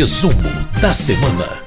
Resumo da semana.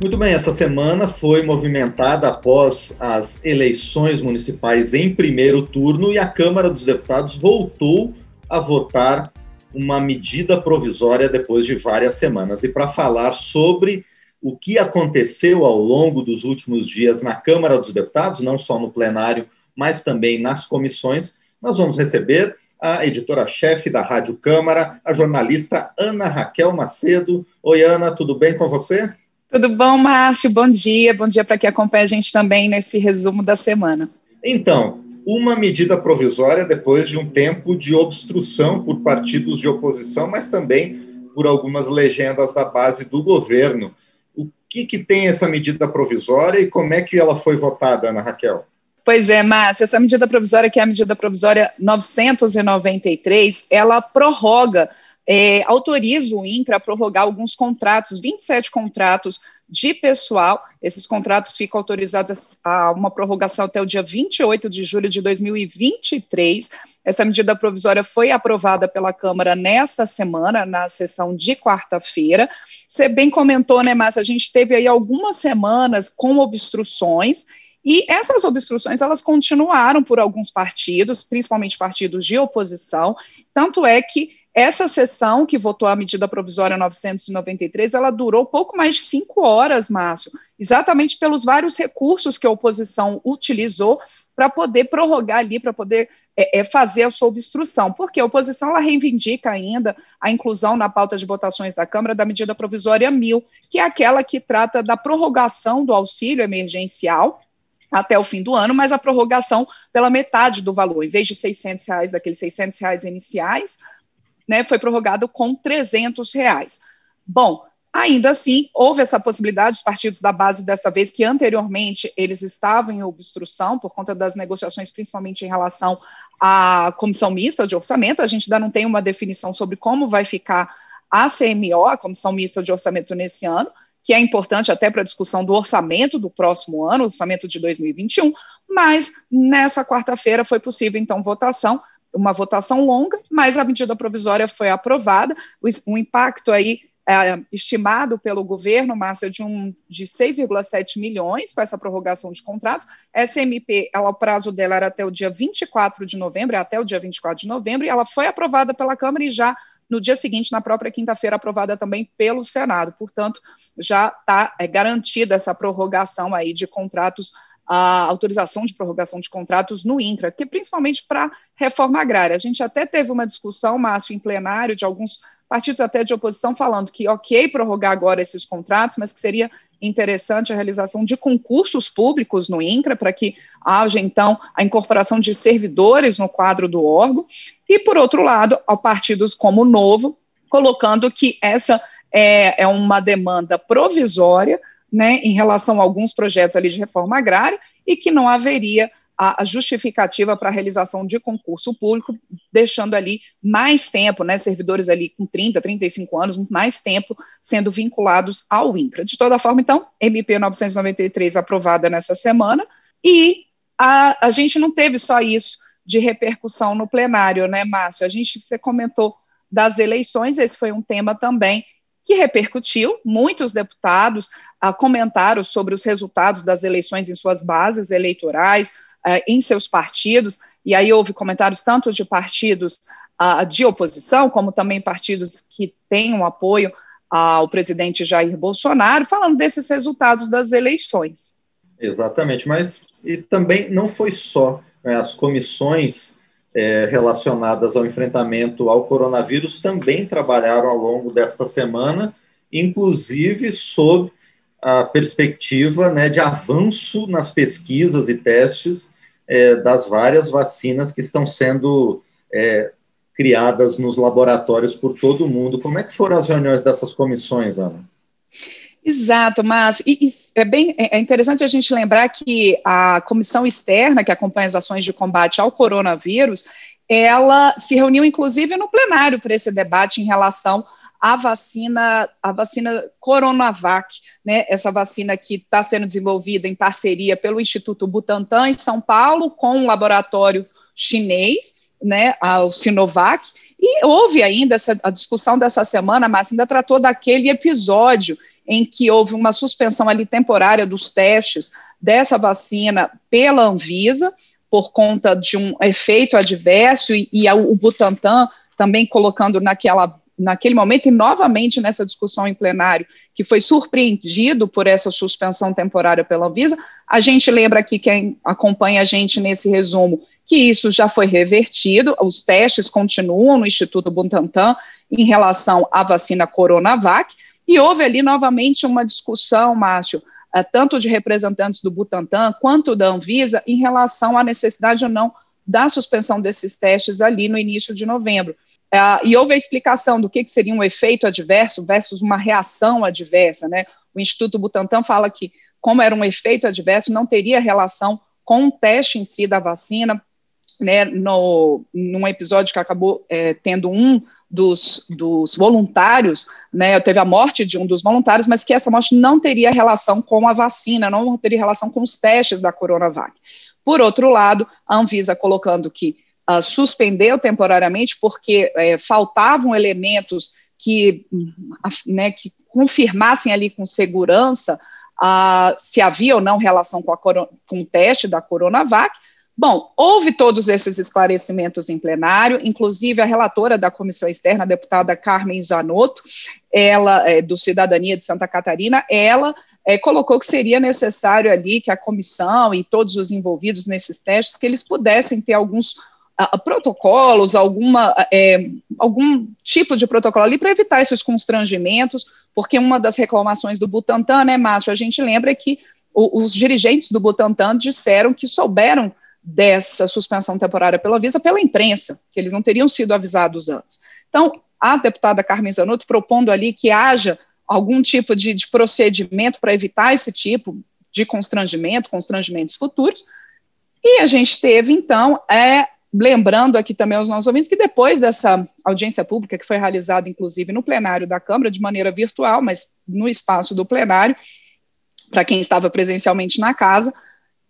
Muito bem, essa semana foi movimentada após as eleições municipais em primeiro turno e a Câmara dos Deputados voltou a votar uma medida provisória depois de várias semanas. E para falar sobre o que aconteceu ao longo dos últimos dias na Câmara dos Deputados, não só no plenário, mas também nas comissões, nós vamos receber a editora-chefe da Rádio Câmara, a jornalista Ana Raquel Macedo. Oi, Ana, tudo bem com você? Tudo bom, Márcio? Bom dia. Bom dia para quem acompanha a gente também nesse resumo da semana. Então, uma medida provisória depois de um tempo de obstrução por partidos de oposição, mas também por algumas legendas da base do governo. O que, que tem essa medida provisória e como é que ela foi votada, Ana Raquel? Pois é, Márcia, essa medida provisória, que é a medida provisória 993, ela prorroga é, autoriza o INCRA a prorrogar alguns contratos, 27 contratos de pessoal. Esses contratos ficam autorizados a uma prorrogação até o dia 28 de julho de 2023. Essa medida provisória foi aprovada pela Câmara nesta semana, na sessão de quarta-feira. Você bem comentou, né, Márcia? A gente teve aí algumas semanas com obstruções. E essas obstruções elas continuaram por alguns partidos, principalmente partidos de oposição. Tanto é que essa sessão que votou a medida provisória 993, ela durou pouco mais de cinco horas, Márcio, exatamente pelos vários recursos que a oposição utilizou para poder prorrogar ali, para poder é, é, fazer a sua obstrução, porque a oposição ela reivindica ainda a inclusão na pauta de votações da Câmara da medida provisória 1000, que é aquela que trata da prorrogação do auxílio emergencial até o fim do ano, mas a prorrogação pela metade do valor, em vez de 600 reais, daqueles 600 reais iniciais, né, foi prorrogado com 300 reais. Bom, ainda assim, houve essa possibilidade, os partidos da base dessa vez, que anteriormente eles estavam em obstrução por conta das negociações, principalmente em relação à comissão mista de orçamento, a gente ainda não tem uma definição sobre como vai ficar a CMO, a comissão mista de orçamento nesse ano, que é importante até para a discussão do orçamento do próximo ano, orçamento de 2021, mas nessa quarta-feira foi possível, então, votação uma votação longa, mas a medida provisória foi aprovada, o, o impacto aí é, estimado pelo governo, Márcia, de, um, de 6,7 milhões com essa prorrogação de contratos. SMP, ela, o prazo dela era até o dia 24 de novembro, é até o dia 24 de novembro, e ela foi aprovada pela Câmara e já no dia seguinte, na própria quinta-feira, aprovada também pelo Senado. Portanto, já está é, garantida essa prorrogação aí de contratos a autorização de prorrogação de contratos no INCRA, que principalmente para reforma agrária. A gente até teve uma discussão, Márcio, em plenário, de alguns partidos até de oposição falando que, ok, prorrogar agora esses contratos, mas que seria interessante a realização de concursos públicos no INCRA, para que haja, então, a incorporação de servidores no quadro do órgão, e, por outro lado, ao partidos como o Novo, colocando que essa é, é uma demanda provisória, né, em relação a alguns projetos ali de reforma agrária e que não haveria a, justificativa para a realização de concurso público, deixando ali mais tempo, né, servidores ali com 30, 35 anos, mais tempo sendo vinculados ao INCRA. De toda forma, então, MP 993 aprovada nessa semana, e a, a gente não teve só isso de repercussão no plenário, né, Márcio? A gente, você comentou das eleições, esse foi um tema também que repercutiu. Muitos deputados ah, comentaram sobre os resultados das eleições em suas bases eleitorais, ah, em seus partidos, e aí houve comentários tanto de partidos ah, de oposição, como também partidos que têm um apoio ao presidente Jair Bolsonaro, falando desses resultados das eleições. Exatamente, mas e também não foi só né, as comissões é, relacionadas ao enfrentamento ao coronavírus também trabalharam ao longo desta semana, inclusive sob a perspectiva né, de avanço nas pesquisas e testes é, das várias vacinas que estão sendo é, criadas nos laboratórios por todo o mundo. Como é que foram as reuniões dessas comissões, Ana? Exato, mas e, e é bem é, é interessante a gente lembrar que a comissão externa que acompanha as ações de combate ao coronavírus, ela se reuniu inclusive no plenário para esse debate em relação à vacina, a vacina Coronavac, né? Essa vacina que está sendo desenvolvida em parceria pelo Instituto Butantan em São Paulo com um laboratório chinês, né? O Sinovac E houve ainda essa, a discussão dessa semana, mas ainda tratou daquele episódio em que houve uma suspensão ali temporária dos testes dessa vacina pela Anvisa, por conta de um efeito adverso, e, e o Butantan também colocando naquela, naquele momento, e novamente nessa discussão em plenário, que foi surpreendido por essa suspensão temporária pela Anvisa. A gente lembra aqui, quem acompanha a gente nesse resumo, que isso já foi revertido, os testes continuam no Instituto Butantan em relação à vacina Coronavac, e houve ali novamente uma discussão, Márcio, eh, tanto de representantes do Butantan quanto da Anvisa, em relação à necessidade ou não da suspensão desses testes ali no início de novembro. Uh, e houve a explicação do que, que, seria um efeito adverso versus uma reação adversa. Né? O Instituto Butantan fala que, como era um efeito adverso, não teria relação com o teste em si da vacina. Né, no, num episódio que acabou é, tendo um dos, dos voluntários, né, teve a morte de um dos voluntários, mas que essa morte não teria relação com a vacina, não teria relação com os testes da Coronavac. Por outro lado, a Anvisa colocando que uh, suspendeu temporariamente porque uh, faltavam elementos que, né, que confirmassem ali com segurança uh, se havia ou não relação com, com o teste da Coronavac. Bom, houve todos esses esclarecimentos em plenário, inclusive a relatora da comissão externa, a deputada Carmen Zanotto, ela é, do Cidadania de Santa Catarina, ela é, colocou que seria necessário ali que a comissão e todos os envolvidos nesses testes que eles pudessem ter alguns a, protocolos, alguma, é, algum tipo de protocolo ali para evitar esses constrangimentos, porque uma das reclamações do Butantan, né, Márcio, a gente lembra que o, os dirigentes do Butantan disseram que souberam dessa suspensão temporária pela Visa pela imprensa, que eles não teriam sido avisados antes. Então, a deputada Carmen Zanotto propondo ali que haja algum tipo de, de procedimento para evitar esse tipo de constrangimento, constrangimentos futuros, e a gente teve, então, é, lembrando aqui também aos nossos ouvintes que depois dessa audiência pública, que foi realizada inclusive no plenário da Câmara, de maneira virtual, mas no espaço do plenário, para quem estava presencialmente na casa,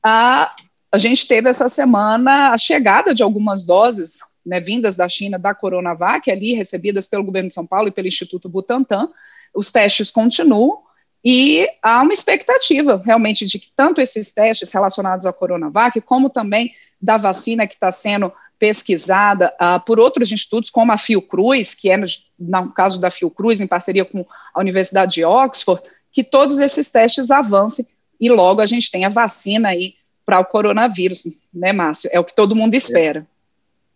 a, a gente teve essa semana a chegada de algumas doses né, vindas da China da Coronavac, ali recebidas pelo governo de São Paulo e pelo Instituto Butantan. Os testes continuam, e há uma expectativa realmente de que tanto esses testes relacionados à Coronavac, como também da vacina que está sendo pesquisada uh, por outros institutos, como a Fiocruz, que é, no, no, caso da Fiocruz, em parceria com a Universidade de Oxford, que todos esses testes avancem e logo a gente tenha vacina aí para o coronavírus, né, Márcio? É o que todo mundo espera.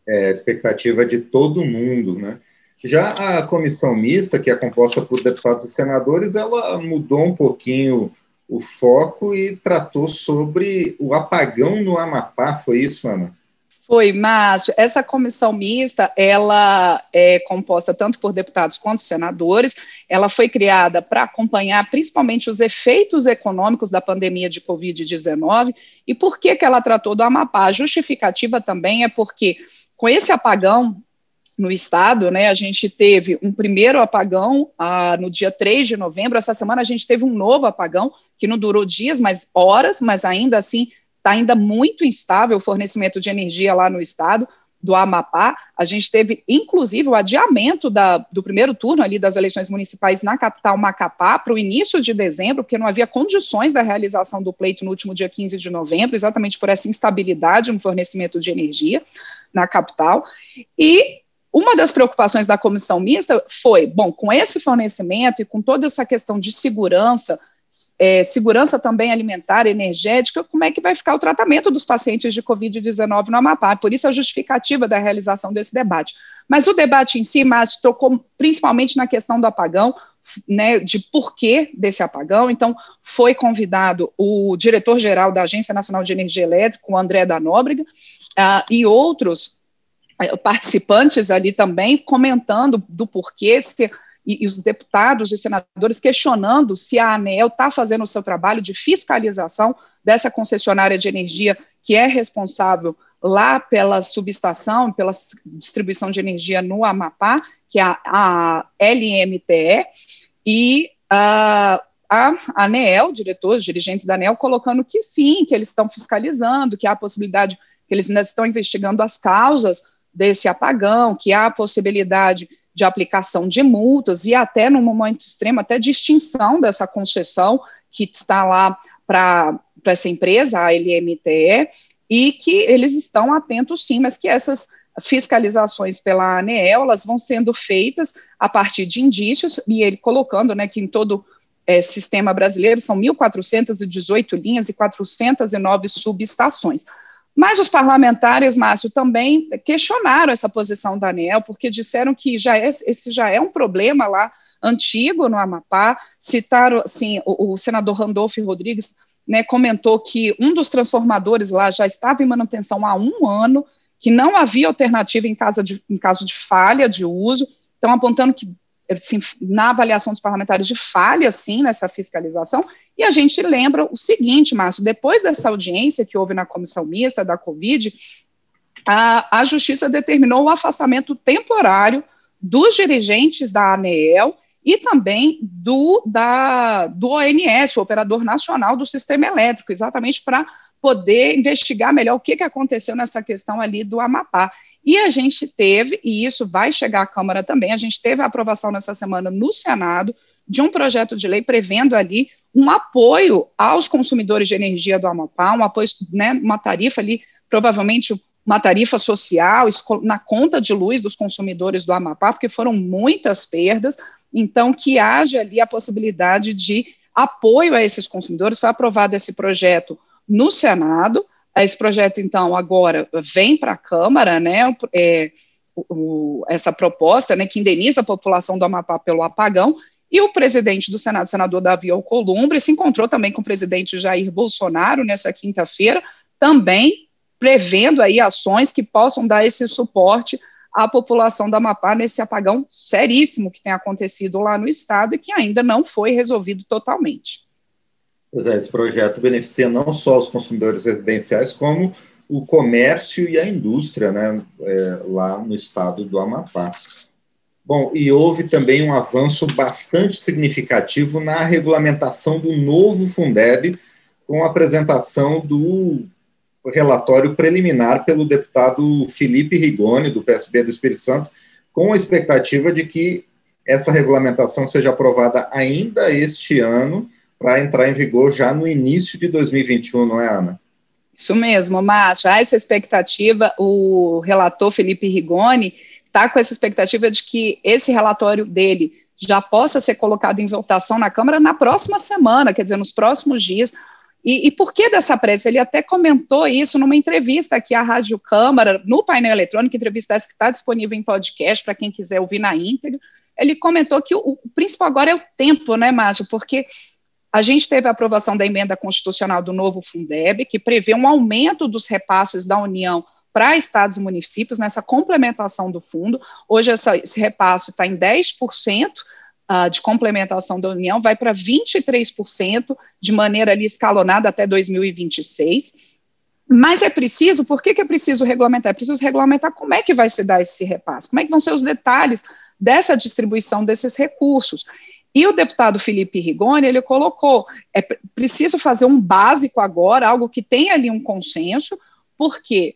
É, é a expectativa de todo mundo, né? Já a comissão mista, que é composta por deputados e senadores, ela mudou um pouquinho o foco e tratou sobre o apagão no Amapá, foi isso, Ana? Foi, Márcio. Essa comissão mista, ela é composta tanto por deputados quanto senadores. Ela foi criada para acompanhar principalmente os efeitos econômicos da pandemia de Covid-19. E por que, que ela tratou do Amapá? A justificativa também é porque, com esse apagão no estado, né? A gente teve um primeiro apagão ah, no dia 3 de novembro. Essa semana a gente teve um novo apagão, que não durou dias, mas horas, mas ainda assim está ainda muito instável o fornecimento de energia lá no estado do Amapá. A gente teve, inclusive, o adiamento da, do primeiro turno ali das eleições municipais na capital Macapá para o início de dezembro, porque não havia condições da realização do pleito no último dia 15 de novembro, exatamente por essa instabilidade no fornecimento de energia na capital. E uma das preocupações da comissão mista foi, bom, com esse fornecimento e com toda essa questão de segurança, é, segurança também alimentar, energética, como é que vai ficar o tratamento dos pacientes de Covid-19 no Amapá? Por isso a justificativa da realização desse debate. Mas o debate em si, Márcio, tocou principalmente na questão do apagão, né, de porquê desse apagão. Então, foi convidado o diretor-geral da Agência Nacional de Energia Elétrica, o André da Nóbrega, uh, e outros participantes ali também comentando do porquê se, e, e, os deputados e senadores questionando se a ANEL está fazendo o seu trabalho de fiscalização dessa concessionária de energia que é responsável lá pela subestação, pela distribuição de energia no Amapá, que é a, a LMTE, e a, a ANEEL, diretores, dirigentes da ANEEL, colocando que sim, que eles estão fiscalizando, que há a possibilidade, que eles ainda estão investigando as causas desse apagão, que há a possibilidade de aplicação de multas e até no momento extremo, até de extinção dessa concessão que está lá para essa empresa, a LMTE, e que eles estão atentos sim, mas que essas fiscalizações pela ANEEL, elas vão sendo feitas a partir de indícios, e ele colocando, né, que em todo é, sistema brasileiro são 1.418 linhas e 409 subestações. Mas os parlamentares, Márcio, também questionaram essa posição da ANEL, porque disseram que já é, esse já é um problema lá antigo no Amapá. Citaram, assim, o, o senador Randolfo Rodrigues né, comentou que um dos transformadores lá já estava em manutenção há um ano, que não havia alternativa em, casa de, em caso de falha de uso, estão apontando que assim, na avaliação dos parlamentares de falha, sim, nessa fiscalização, e a gente lembra o seguinte, Márcio, depois dessa audiência que houve na comissão mista da Covid, a, a Justiça determinou o afastamento temporário dos dirigentes da ANEEL e também do, da, do ONS, o Operador Nacional do Sistema Elétrico, exatamente para poder investigar melhor o que, que aconteceu nessa questão ali do Amapá. E a gente teve, e isso vai chegar à Câmara também, a gente teve a aprovação nessa semana no Senado de um projeto de lei prevendo ali um apoio aos consumidores de energia do Amapá, um apoio, né, uma tarifa ali, provavelmente uma tarifa social na conta de luz dos consumidores do Amapá, porque foram muitas perdas, então que haja ali a possibilidade de apoio a esses consumidores. Foi aprovado esse projeto no Senado, esse projeto, então, agora vem para a Câmara, né, é, o, essa proposta, né, que indeniza a população do Amapá pelo apagão, e o presidente do Senado, senador Davi Alcolumbre, se encontrou também com o presidente Jair Bolsonaro nessa quinta-feira, também prevendo aí ações que possam dar esse suporte à população da Amapá nesse apagão seríssimo que tem acontecido lá no estado e que ainda não foi resolvido totalmente. Pois é, esse projeto beneficia não só os consumidores residenciais, como o comércio e a indústria né, é, lá no estado do Amapá. Bom, e houve também um avanço bastante significativo na regulamentação do novo Fundeb, com a apresentação do relatório preliminar pelo deputado Felipe Rigoni, do PSB do Espírito Santo, com a expectativa de que essa regulamentação seja aprovada ainda este ano, para entrar em vigor já no início de 2021, não é, Ana? Isso mesmo, Márcio. Há essa expectativa, o relator Felipe Rigoni está com essa expectativa de que esse relatório dele já possa ser colocado em votação na Câmara na próxima semana, quer dizer, nos próximos dias. E, e por que dessa pressa? Ele até comentou isso numa entrevista aqui à Rádio Câmara, no painel eletrônico, entrevista essa que está disponível em podcast para quem quiser ouvir na íntegra. Ele comentou que o, o principal agora é o tempo, né, Márcio? Porque a gente teve a aprovação da emenda constitucional do novo Fundeb, que prevê um aumento dos repasses da União para estados e municípios nessa complementação do fundo. Hoje essa, esse repasse está em 10%. Uh, ah, de complementação da União vai para 23% de maneira ali escalonada até 2026. Mas é preciso, por que, que é preciso regulamentar? É preciso regulamentar como é que vai se dar esse repasse, como é que vão ser os detalhes dessa distribuição desses recursos. E o deputado Felipe Rigoni, ele colocou, é preciso fazer um básico agora, algo que tenha ali um consenso, porque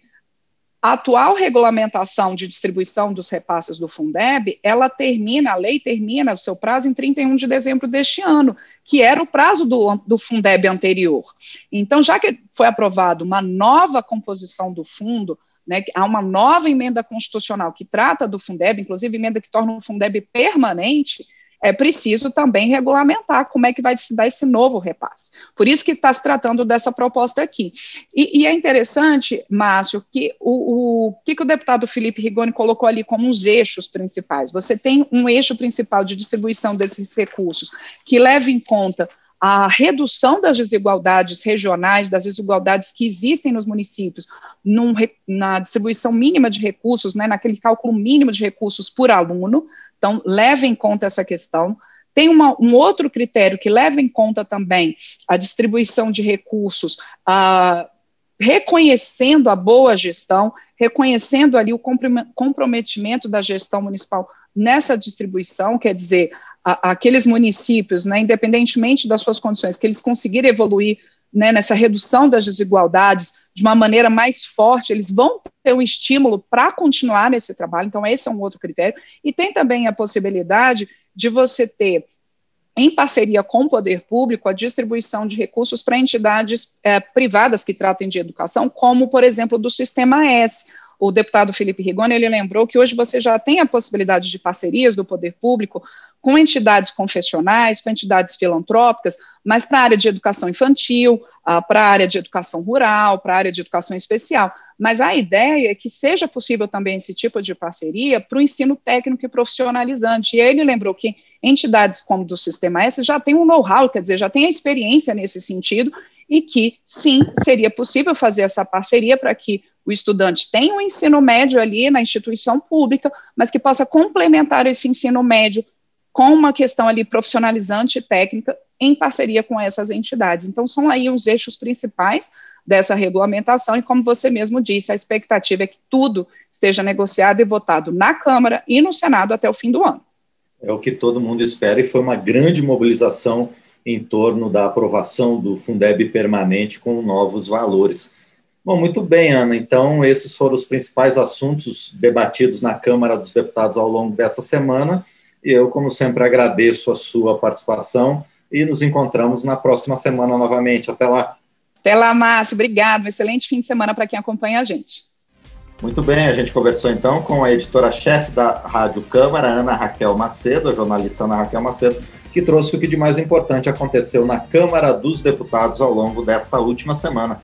a atual regulamentação de distribuição dos repasses do Fundeb, ela termina, a lei termina o seu prazo em 31 de dezembro deste ano, que era o prazo do, do Fundeb anterior. Então, já que foi aprovada uma nova composição do fundo, né, há uma nova emenda constitucional que trata do Fundeb, inclusive emenda que torna o Fundeb permanente, é preciso também regulamentar como é que vai se dar esse novo repasse. Por isso que está se tratando dessa proposta aqui. E, e é interessante, Márcio, que o, o que, que o deputado Felipe Rigoni colocou ali como os eixos principais. Você tem um eixo principal de distribuição desses recursos que leva em conta a redução das desigualdades regionais, das desigualdades que existem nos municípios, num, na distribuição mínima de recursos, né, naquele cálculo mínimo de recursos por aluno, então, leve em conta essa questão. Tem uma, um outro critério que leva em conta também a distribuição de recursos, a, reconhecendo a boa gestão, reconhecendo ali o comprometimento da gestão municipal nessa distribuição, quer dizer, a, aqueles municípios, né, independentemente das suas condições, que eles conseguirem evoluir né, nessa redução das desigualdades de uma maneira mais forte, eles vão ter um estímulo para continuar nesse trabalho, então esse é um outro critério, e tem também a possibilidade de você ter em parceria com o poder público, a distribuição de recursos para entidades é, privadas que tratem de educação, como, por exemplo, do Sistema S, o deputado Felipe Rigoni, ele lembrou que hoje você já tem a possibilidade de parcerias do poder público com entidades confessionais, com entidades filantrópicas, mas para a área de educação infantil, uh, para a área de educação rural, para a área de educação especial. Mas a ideia é que seja possível também esse tipo de parceria para o ensino técnico e profissionalizante. E ele lembrou que entidades como do Sistema S já têm um know-how, quer dizer, já têm a experiência nesse sentido, e que, sim, seria possível fazer essa parceria para que o estudante tem um ensino médio ali na instituição pública, mas que possa complementar esse ensino médio com uma questão ali profissionalizante e técnica em parceria com essas entidades. Então, são aí os eixos principais dessa regulamentação, e como você mesmo disse, a expectativa é que tudo esteja negociado e votado na Câmara e no Senado até o fim do ano. É o que todo mundo espera, e foi uma grande mobilização em torno da aprovação do Fundeb permanente com novos valores. Bom, muito bem, Ana. Então, esses foram os principais assuntos debatidos na Câmara dos Deputados ao longo dessa semana. E eu, como sempre, agradeço a sua participação e nos encontramos na próxima semana novamente. Até lá. Até lá, Márcio. Obrigado. Um excelente fim de semana para quem acompanha a gente. Muito bem, a gente conversou então com a editora-chefe da Rádio Câmara, Ana Raquel Macedo, a jornalista Ana Raquel Macedo, que trouxe o que de mais importante aconteceu na Câmara dos Deputados ao longo desta última semana.